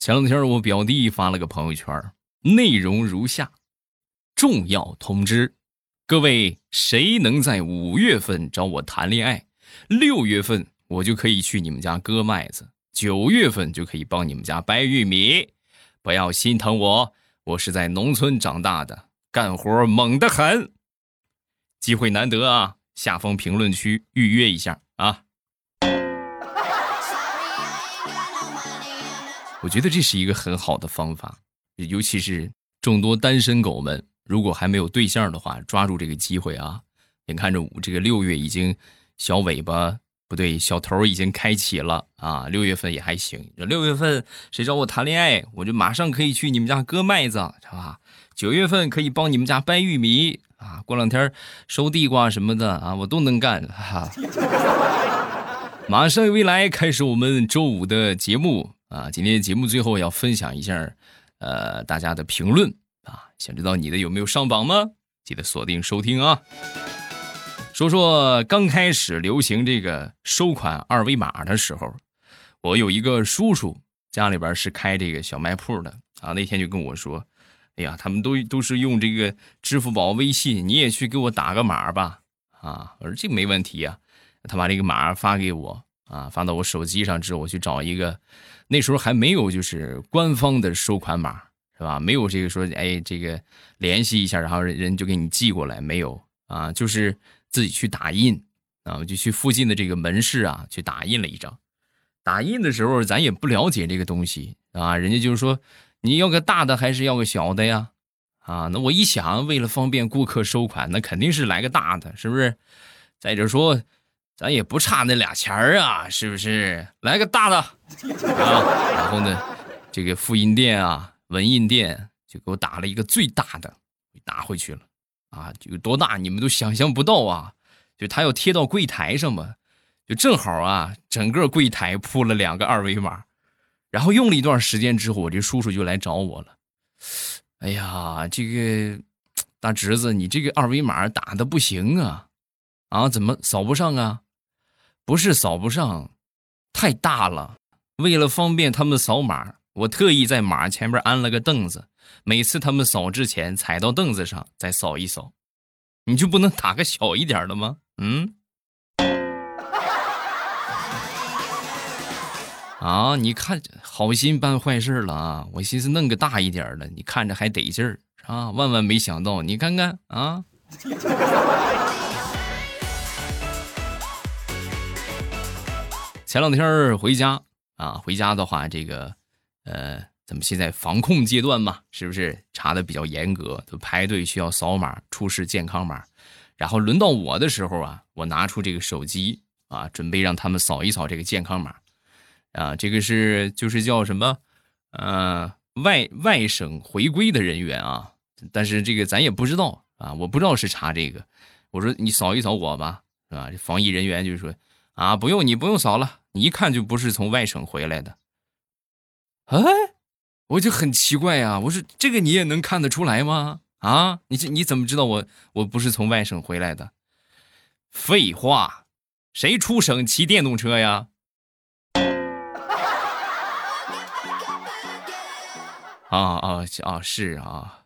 前两天我表弟发了个朋友圈，内容如下：重要通知，各位谁能在五月份找我谈恋爱，六月份我就可以去你们家割麦子，九月份就可以帮你们家掰玉米。不要心疼我，我是在农村长大的，干活猛得很。机会难得啊，下方评论区预约一下我觉得这是一个很好的方法，尤其是众多单身狗们，如果还没有对象的话，抓住这个机会啊！眼看着这个六月已经小尾巴不对，小头已经开启了啊！六月份也还行，六月份谁找我谈恋爱，我就马上可以去你们家割麦子，是吧？九月份可以帮你们家掰玉米啊！过两天收地瓜什么的啊，我都能干哈！马上未来开始我们周五的节目。啊，今天节目最后要分享一下，呃，大家的评论啊，想知道你的有没有上榜吗？记得锁定收听啊。说说刚开始流行这个收款二维码的时候，我有一个叔叔，家里边是开这个小卖铺的啊，那天就跟我说，哎呀，他们都都是用这个支付宝、微信，你也去给我打个码吧。啊，我说这没问题呀，他把这个码发给我啊，发到我手机上之后，我去找一个。那时候还没有就是官方的收款码，是吧？没有这个说，哎，这个联系一下，然后人就给你寄过来，没有啊？就是自己去打印啊，就去附近的这个门市啊去打印了一张。打印的时候咱也不了解这个东西啊，人家就是说你要个大的还是要个小的呀？啊，那我一想，为了方便顾客收款，那肯定是来个大的，是不是？再者说。咱也不差那俩钱儿啊，是不是？来个大的啊！然后呢，这个复印店啊、文印店就给我打了一个最大的，拿回去了啊！有多大你们都想象不到啊！就他要贴到柜台上嘛，就正好啊，整个柜台铺了两个二维码。然后用了一段时间之后，我这叔叔就来找我了。哎呀，这个大侄子，你这个二维码打的不行啊！啊，怎么扫不上啊？不是扫不上，太大了。为了方便他们扫码，我特意在码前面安了个凳子，每次他们扫之前踩到凳子上再扫一扫。你就不能打个小一点的吗？嗯？啊，你看，好心办坏事了啊！我寻思弄个大一点的，你看着还得劲儿啊！万万没想到，你看看啊！前两天回家啊，回家的话，这个，呃，咱们现在防控阶段嘛，是不是查的比较严格？都排队需要扫码出示健康码，然后轮到我的时候啊，我拿出这个手机啊，准备让他们扫一扫这个健康码，啊，这个是就是叫什么，呃，外外省回归的人员啊，但是这个咱也不知道啊，我不知道是查这个，我说你扫一扫我吧，是吧？防疫人员就说啊，不用，你不用扫了。你一看就不是从外省回来的，哎，我就很奇怪呀。我说这个你也能看得出来吗？啊，你这你怎么知道我我不是从外省回来的？废话，谁出省骑电动车呀？啊啊啊！是啊。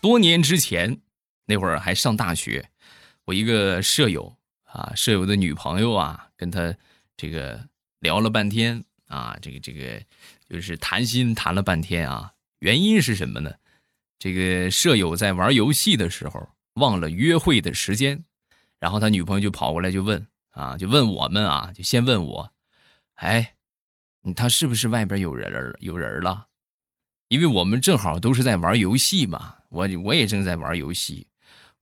多年之前，那会儿还上大学，我一个舍友啊，舍友的女朋友啊，跟他这个聊了半天啊，这个这个就是谈心谈了半天啊。原因是什么呢？这个舍友在玩游戏的时候忘了约会的时间，然后他女朋友就跑过来就问啊，就问我们啊，就先问我，哎，他是不是外边有人有人了？因为我们正好都是在玩游戏嘛。我我也正在玩游戏，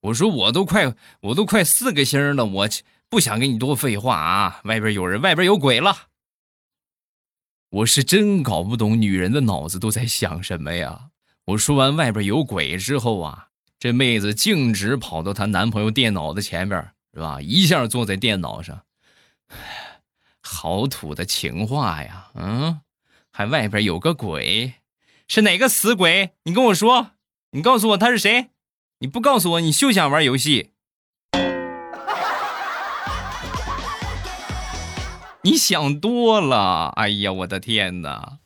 我说我都快我都快四个星了，我不想跟你多废话啊！外边有人，外边有鬼了。我是真搞不懂女人的脑子都在想什么呀！我说完外边有鬼之后啊，这妹子径直跑到她男朋友电脑的前边，是吧？一下坐在电脑上，好土的情话呀！嗯，还外边有个鬼，是哪个死鬼？你跟我说。你告诉我他是谁？你不告诉我，你休想玩游戏。你想多了。哎呀，我的天哪！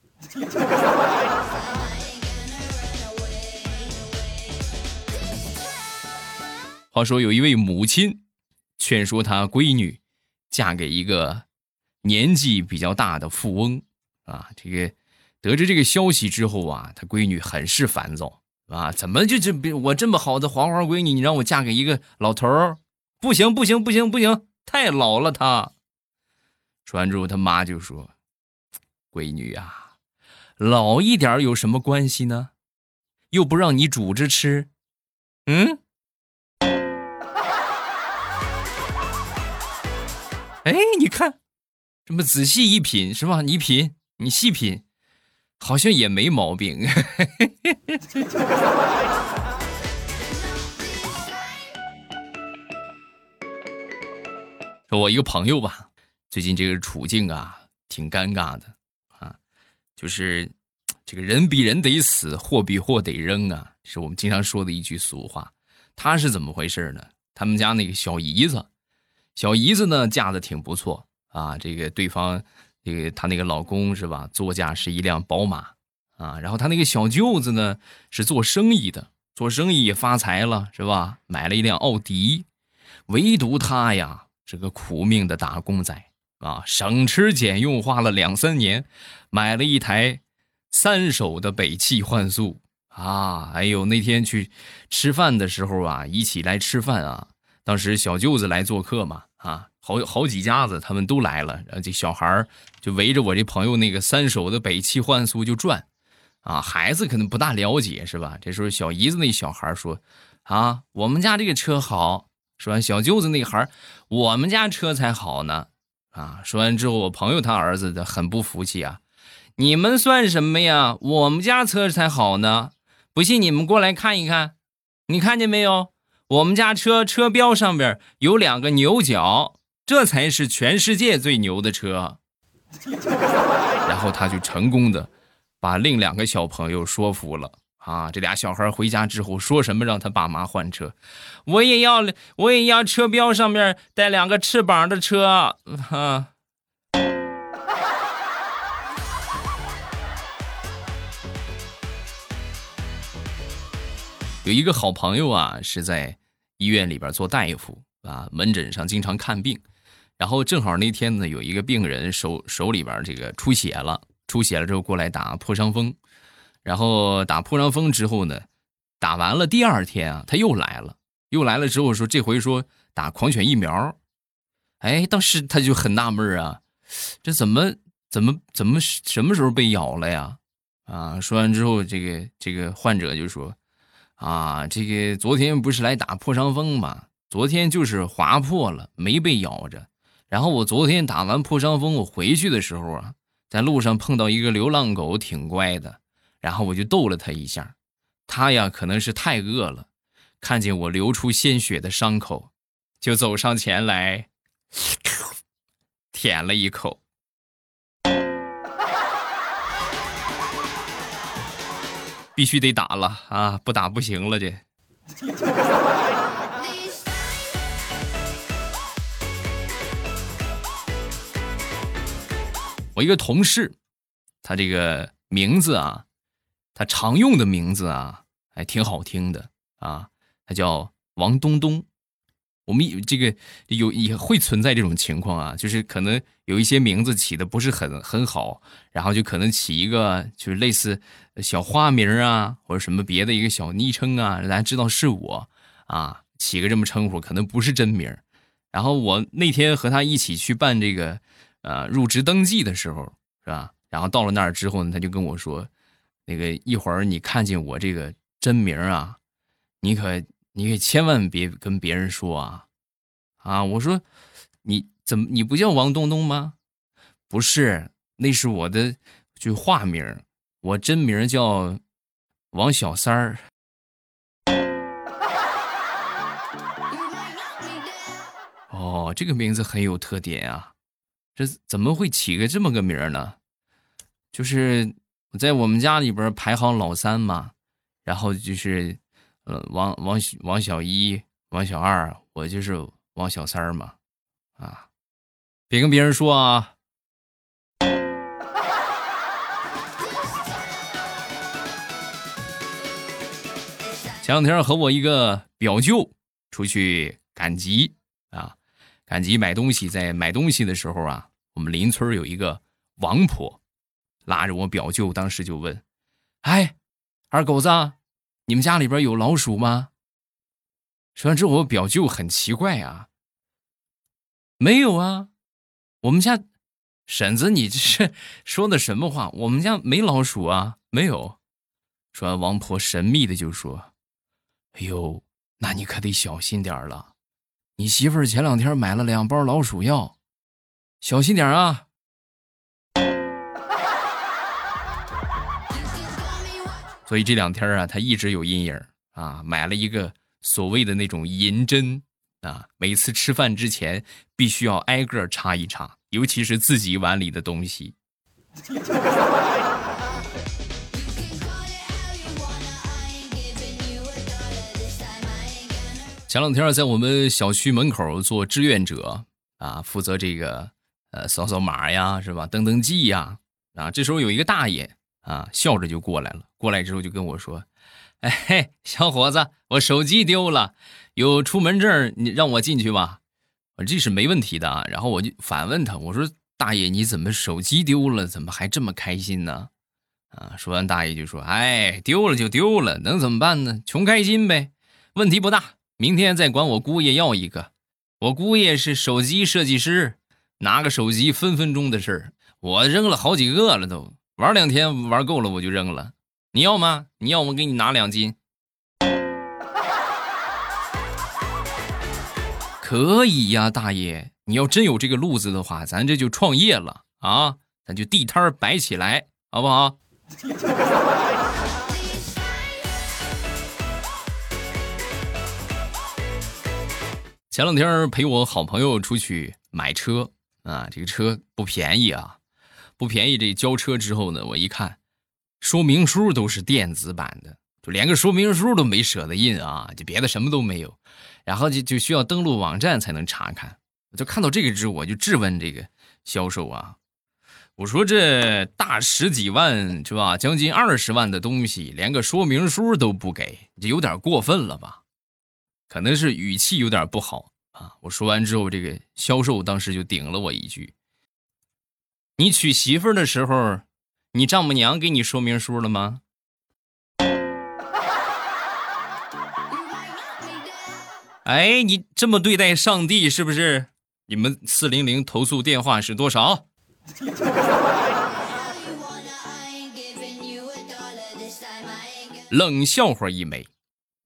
话说有一位母亲劝说她闺女嫁给一个年纪比较大的富翁啊。这个得知这个消息之后啊，他闺女很是烦躁啊。怎么就这我这么好的黄花闺女，你让我嫁给一个老头儿？不行不行不行不行，太老了他。说完之后，他妈就说：“闺女呀，老一点有什么关系呢？又不让你煮着吃，嗯。”哎，你看，这么仔细一品是吧？你品，你细品，好像也没毛病。说我一个朋友吧，最近这个处境啊，挺尴尬的啊，就是这个人比人得死，货比货得扔啊，是我们经常说的一句俗话。他是怎么回事呢？他们家那个小姨子。小姨子呢，嫁的挺不错啊。这个对方，这个她那个老公是吧？座驾是一辆宝马啊。然后她那个小舅子呢，是做生意的，做生意也发财了是吧？买了一辆奥迪。唯独他呀，是个苦命的打工仔啊，省吃俭用花了两三年，买了一台三手的北汽幻速啊。哎呦，那天去吃饭的时候啊，一起来吃饭啊。当时小舅子来做客嘛，啊，好好几家子他们都来了，然后这小孩就围着我这朋友那个三手的北汽幻速就转，啊，孩子可能不大了解是吧？这时候小姨子那小孩说：“啊，我们家这个车好。”说完，小舅子那孩我们家车才好呢。”啊，说完之后，我朋友他儿子的很不服气啊：“你们算什么呀？我们家车才好呢！不信你们过来看一看，你看见没有？”我们家车车标上边有两个牛角，这才是全世界最牛的车。然后他就成功的把另两个小朋友说服了啊！这俩小孩回家之后说什么让他爸妈换车，我也要，我也要车标上面带两个翅膀的车啊！有一个好朋友啊，是在。医院里边做大夫啊，门诊上经常看病，然后正好那天呢，有一个病人手手里边这个出血了，出血了之后过来打破伤风，然后打破伤风之后呢，打完了第二天啊，他又来了，又来了之后说这回说打狂犬疫苗，哎，当时他就很纳闷啊，这怎么怎么怎么什么时候被咬了呀？啊，说完之后，这个这个患者就说。啊，这个昨天不是来打破伤风吗？昨天就是划破了，没被咬着。然后我昨天打完破伤风，我回去的时候啊，在路上碰到一个流浪狗，挺乖的。然后我就逗了它一下，它呀可能是太饿了，看见我流出鲜血的伤口，就走上前来 舔了一口。必须得打了啊！不打不行了，这。我一个同事，他这个名字啊，他常用的名字啊，还挺好听的啊，他叫王东东。我们这个有也会存在这种情况啊，就是可能有一些名字起的不是很很好，然后就可能起一个就是类似小花名啊，或者什么别的一个小昵称啊，大家知道是我啊，起个这么称呼，可能不是真名。然后我那天和他一起去办这个呃入职登记的时候，是吧？然后到了那儿之后呢，他就跟我说，那个一会儿你看见我这个真名啊，你可。你可千万别跟别人说啊，啊！我说，你怎么你不叫王东东吗？不是，那是我的就化名，我真名叫王小三儿。哦，这个名字很有特点啊，这怎么会起个这么个名儿呢？就是我在我们家里边排行老三嘛，然后就是，呃，王王王小一、王小二，我就是王小三嘛，啊，别跟别人说啊。前两天和我一个表舅出去赶集啊。赶集买东西，在买东西的时候啊，我们邻村有一个王婆，拉着我表舅，当时就问：“哎，二狗子，你们家里边有老鼠吗？”说完之后，我表舅很奇怪啊，没有啊，我们家婶子，你这是说的什么话？我们家没老鼠啊，没有。说完，王婆神秘的就说。哎呦，那你可得小心点了。你媳妇儿前两天买了两包老鼠药，小心点啊。所以这两天啊，他一直有阴影啊，买了一个所谓的那种银针啊，每次吃饭之前必须要挨个插一插，尤其是自己碗里的东西。前两天在我们小区门口做志愿者啊，负责这个呃扫扫码呀，是吧？登登记呀。啊，这时候有一个大爷啊，笑着就过来了。过来之后就跟我说：“哎嘿，小伙子，我手机丢了，有出门证，你让我进去吧。”我这是没问题的啊。然后我就反问他：“我说大爷，你怎么手机丢了？怎么还这么开心呢？”啊，说完大爷就说：“哎，丢了就丢了，能怎么办呢？穷开心呗，问题不大。”明天再管我姑爷要一个，我姑爷是手机设计师，拿个手机分分钟的事儿。我扔了好几个了，都玩两天玩够了我就扔了。你要吗？你要我给你拿两斤。可以呀，大爷，你要真有这个路子的话，咱这就创业了啊，咱就地摊摆起来，好不好？前两天陪我好朋友出去买车啊，这个车不便宜啊，不便宜。这交车之后呢，我一看，说明书都是电子版的，就连个说明书都没舍得印啊，就别的什么都没有，然后就就需要登录网站才能查看。就看到这个之后，我就质问这个销售啊，我说这大十几万是吧，将近二十万的东西，连个说明书都不给，这有点过分了吧？可能是语气有点不好啊！我说完之后，这个销售当时就顶了我一句：“你娶媳妇儿的时候，你丈母娘给你说明书了吗？” 哎，你这么对待上帝是不是？你们四零零投诉电话是多少？冷笑话一枚。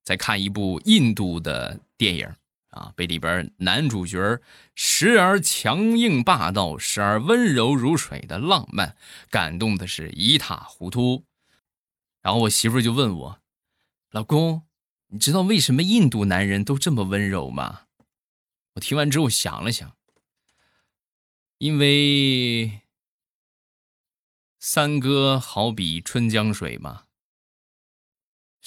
在看一部印度的电影啊，被里边男主角时而强硬霸道，时而温柔如水的浪漫感动的是一塌糊涂。然后我媳妇就问我：“老公，你知道为什么印度男人都这么温柔吗？”我听完之后想了想，因为三哥好比春江水嘛。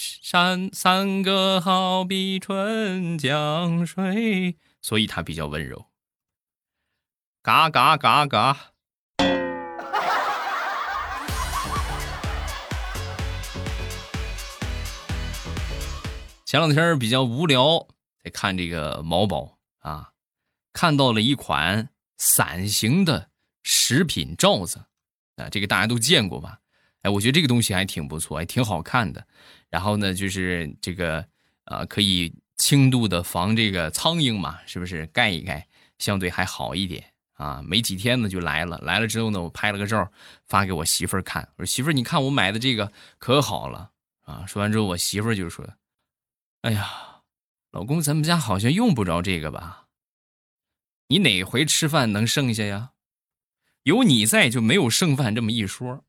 山三个好比春江水，所以他比较温柔。嘎嘎嘎嘎。前两天比较无聊，在看这个某宝啊，看到了一款伞形的食品罩子啊，这个大家都见过吧？哎，我觉得这个东西还挺不错，还挺好看的。然后呢，就是这个，呃，可以轻度的防这个苍蝇嘛，是不是？盖一盖，相对还好一点啊。没几天呢就来了，来了之后呢，我拍了个照发给我媳妇儿看，我说媳妇儿，你看我买的这个可好了啊。说完之后，我媳妇儿就说：“哎呀，老公，咱们家好像用不着这个吧？你哪回吃饭能剩下呀？有你在就没有剩饭这么一说。”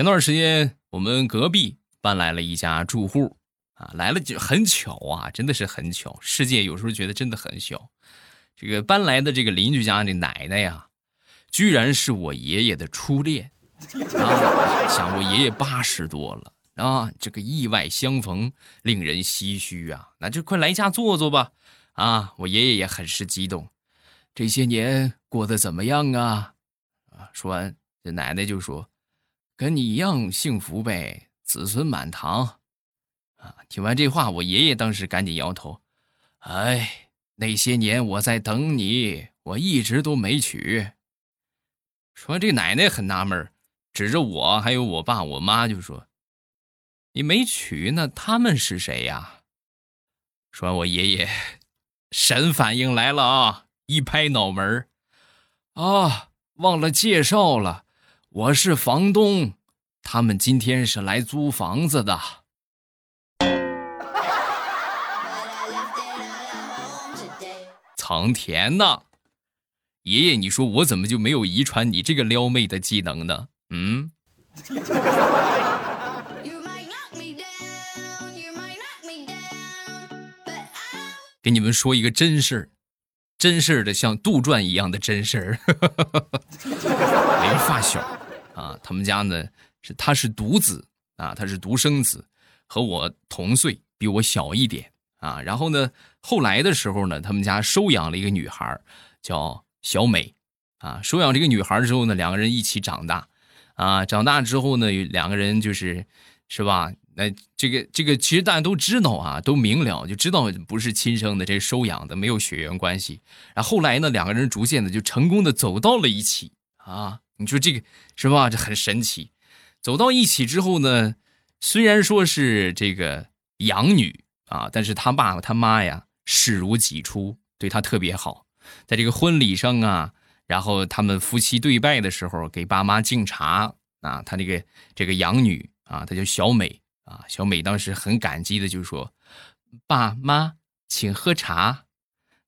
前段时间，我们隔壁搬来了一家住户，啊，来了就很巧啊，真的是很巧。世界有时候觉得真的很小。这个搬来的这个邻居家的奶奶呀，居然是我爷爷的初恋啊！想我爷爷八十多了啊，这个意外相逢令人唏嘘啊。那就快来家坐坐吧，啊，我爷爷也很是激动。这些年过得怎么样啊？啊。说完，这奶奶就说：“跟你一样幸福呗，子孙满堂。”啊，听完这话，我爷爷当时赶紧摇头：“哎，那些年我在等你，我一直都没娶。”说这奶奶很纳闷，指着我还有我爸我妈就说：“你没娶，那他们是谁呀？”说完，我爷爷神反应来了啊，一拍脑门啊，忘了介绍了，我是房东，他们今天是来租房子的。藏田呢？爷爷，你说我怎么就没有遗传你这个撩妹的技能呢？嗯。给你们说一个真事儿，真事儿的像杜撰一样的真事儿。一个发小啊，他们家呢是他是独子啊，他是独生子，和我同岁，比我小一点啊。然后呢，后来的时候呢，他们家收养了一个女孩，叫。小美，啊，收养这个女孩之后呢，两个人一起长大，啊，长大之后呢，两个人就是，是吧？那这个这个其实大家都知道啊，都明了，就知道不是亲生的，这是收养的，没有血缘关系。然后后来呢，两个人逐渐的就成功的走到了一起，啊，你说这个是吧？这很神奇。走到一起之后呢，虽然说是这个养女啊，但是他爸爸他妈呀视如己出，对他特别好。在这个婚礼上啊，然后他们夫妻对拜的时候，给爸妈敬茶啊。他那个这个养女啊，她叫小美啊。小美当时很感激的就说：“爸妈，请喝茶。”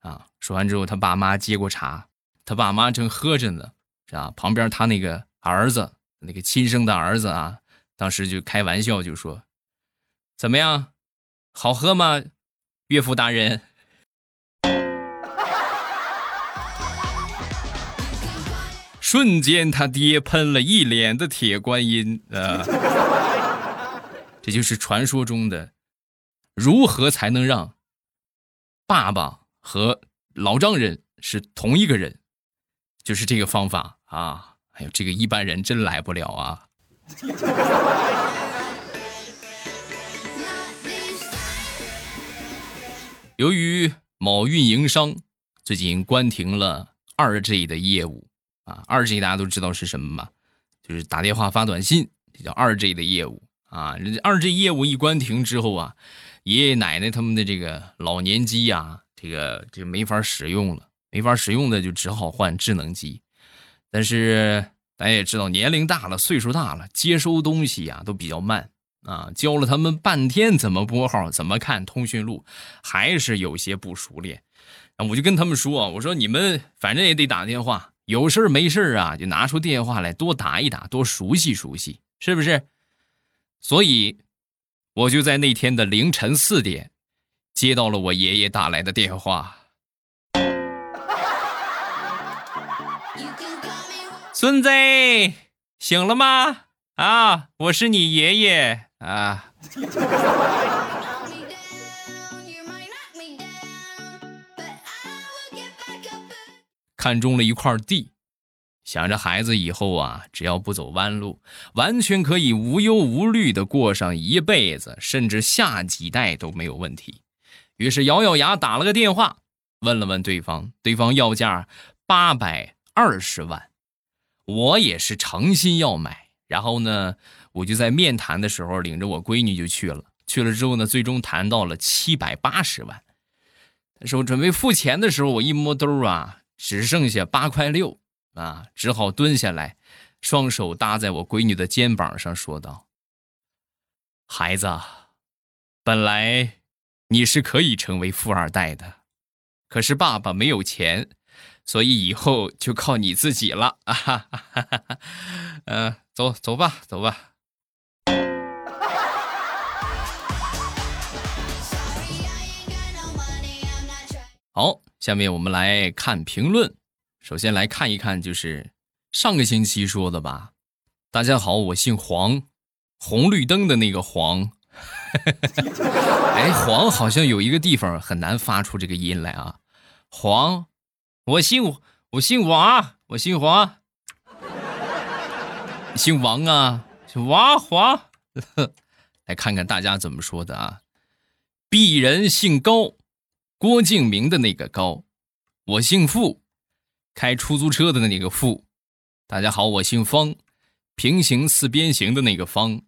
啊，说完之后，他爸妈接过茶，他爸妈正喝着呢，啊？旁边他那个儿子，那个亲生的儿子啊，当时就开玩笑就说：“怎么样，好喝吗，岳父大人？” 瞬间，他爹喷了一脸的铁观音啊！这就是传说中的如何才能让爸爸和老丈人是同一个人，就是这个方法啊！哎呦，这个一般人真来不了啊！由于某运营商最近关停了二 G 的业务。啊，二 G 大家都知道是什么吧？就是打电话发短信，这叫二 G 的业务啊。二 G 业务一关停之后啊，爷爷奶奶他们的这个老年机呀，这个就没法使用了，没法使用的就只好换智能机。但是咱也知道，年龄大了，岁数大了，接收东西呀都比较慢啊。教了他们半天怎么拨号，怎么看通讯录，还是有些不熟练。我就跟他们说，我说你们反正也得打电话。有事没事啊，就拿出电话来多打一打，多熟悉熟悉，是不是？所以，我就在那天的凌晨四点，接到了我爷爷打来的电话。孙子，醒了吗？啊，我是你爷爷啊。看中了一块地，想着孩子以后啊，只要不走弯路，完全可以无忧无虑的过上一辈子，甚至下几代都没有问题。于是咬咬牙打了个电话，问了问对方，对方要价八百二十万，我也是诚心要买。然后呢，我就在面谈的时候领着我闺女就去了。去了之后呢，最终谈到了七百八十万。但是我准备付钱的时候，我一摸兜啊。只剩下八块六啊，只好蹲下来，双手搭在我闺女的肩膀上，说道：“孩子，本来你是可以成为富二代的，可是爸爸没有钱，所以以后就靠你自己了啊！哈哈哈嗯，走走吧，走吧。”好。下面我们来看评论，首先来看一看，就是上个星期说的吧。大家好，我姓黄，红绿灯的那个黄。哎，黄好像有一个地方很难发出这个音来啊。黄，我姓我姓王，我姓黄。姓王啊，王华。来看看大家怎么说的啊！鄙人姓高，郭敬明的那个高。我姓付，开出租车的那个付。大家好，我姓方，平行四边形的那个方。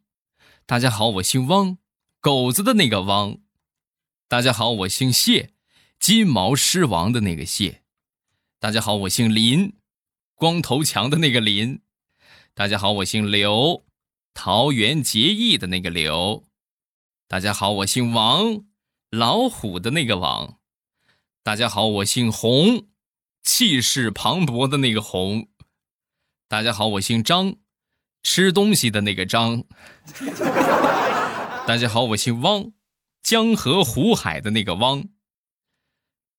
大家好，我姓汪，狗子的那个汪。大家好，我姓谢，金毛狮王的那个谢。大家好，我姓林，光头强的那个林。大家好，我姓刘。桃园结义的那个刘，大家好，我姓王，老虎的那个王，大家好，我姓洪，气势磅礴的那个洪，大家好，我姓张，吃东西的那个张，大家好，我姓汪，江河湖海的那个汪，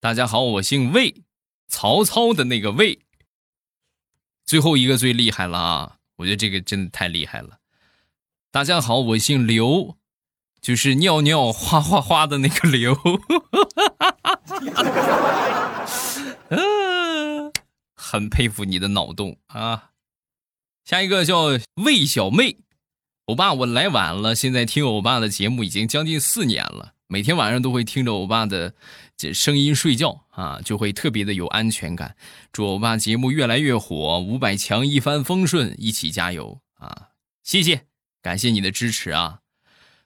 大家好，我姓魏，曹操的那个魏，最后一个最厉害了啊！我觉得这个真的太厉害了。大家好，我姓刘，就是尿尿哗哗哗的那个刘。嗯，很佩服你的脑洞啊！下一个叫魏小妹，欧巴，我来晚了，现在听欧巴的节目已经将近四年了，每天晚上都会听着欧巴的这声音睡觉啊，就会特别的有安全感。祝欧巴节目越来越火，五百强一帆风顺，一起加油啊！谢谢。感谢你的支持啊，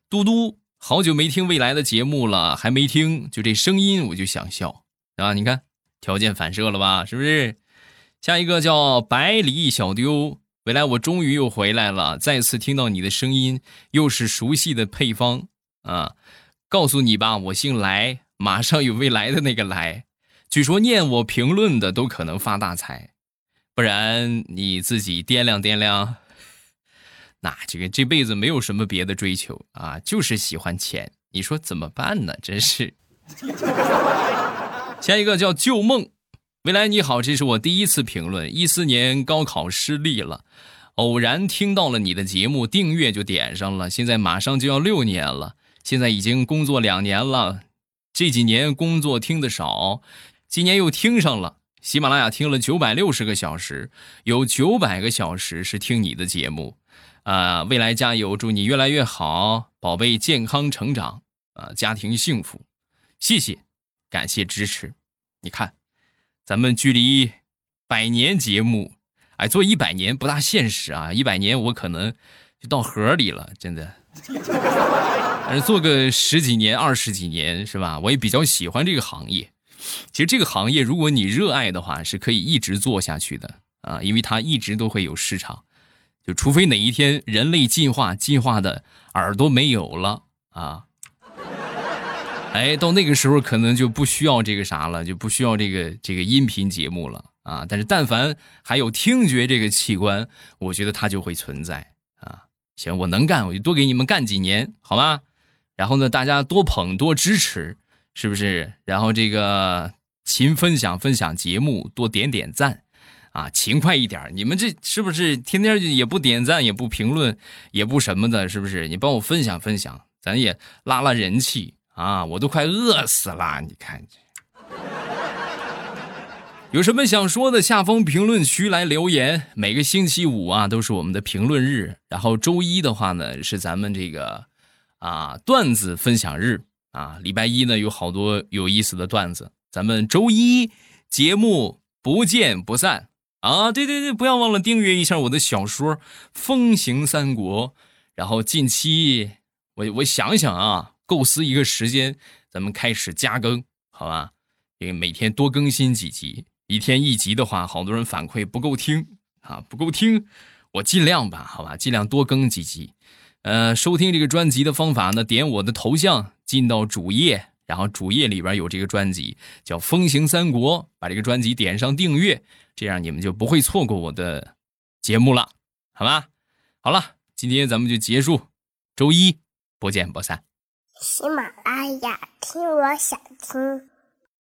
嘟嘟，好久没听未来的节目了，还没听，就这声音我就想笑啊！你看条件反射了吧，是不是？下一个叫百里小丢，未来我终于又回来了，再次听到你的声音，又是熟悉的配方啊！告诉你吧，我姓来，马上有未来的那个来，据说念我评论的都可能发大财，不然你自己掂量掂量。那这个这辈子没有什么别的追求啊，就是喜欢钱。你说怎么办呢？真是。下一个叫旧梦，未来你好，这是我第一次评论。一四年高考失利了，偶然听到了你的节目，订阅就点上了。现在马上就要六年了，现在已经工作两年了。这几年工作听的少，今年又听上了。喜马拉雅听了九百六十个小时，有九百个小时是听你的节目。啊，未来加油！祝你越来越好，宝贝健康成长啊，家庭幸福。谢谢，感谢支持。你看，咱们距离百年节目，哎，做一百年不大现实啊！一百年我可能就到河里了，真的。但是做个十几年、二十几年是吧？我也比较喜欢这个行业。其实这个行业，如果你热爱的话，是可以一直做下去的啊，因为它一直都会有市场。就除非哪一天人类进化进化的耳朵没有了啊，哎，到那个时候可能就不需要这个啥了，就不需要这个这个音频节目了啊。但是但凡还有听觉这个器官，我觉得它就会存在。行，我能干，我就多给你们干几年，好吗？然后呢，大家多捧多支持，是不是？然后这个勤分享分享节目，多点点赞。啊，勤快一点！你们这是不是天天也不点赞，也不评论，也不什么的，是不是？你帮我分享分享，咱也拉拉人气啊！我都快饿死了，你看这。有什么想说的，下方评论区来留言。每个星期五啊，都是我们的评论日，然后周一的话呢，是咱们这个啊段子分享日啊。礼拜一呢，有好多有意思的段子，咱们周一节目不见不散。啊，对对对，不要忘了订阅一下我的小说《风行三国》，然后近期我我想想啊，构思一个时间，咱们开始加更，好吧？因为每天多更新几集，一天一集的话，好多人反馈不够听啊，不够听，我尽量吧，好吧，尽量多更几集。呃，收听这个专辑的方法呢，点我的头像进到主页，然后主页里边有这个专辑叫《风行三国》，把这个专辑点上订阅。这样你们就不会错过我的节目了，好吧？好了，今天咱们就结束，周一不见不散。喜马拉雅听，我想听。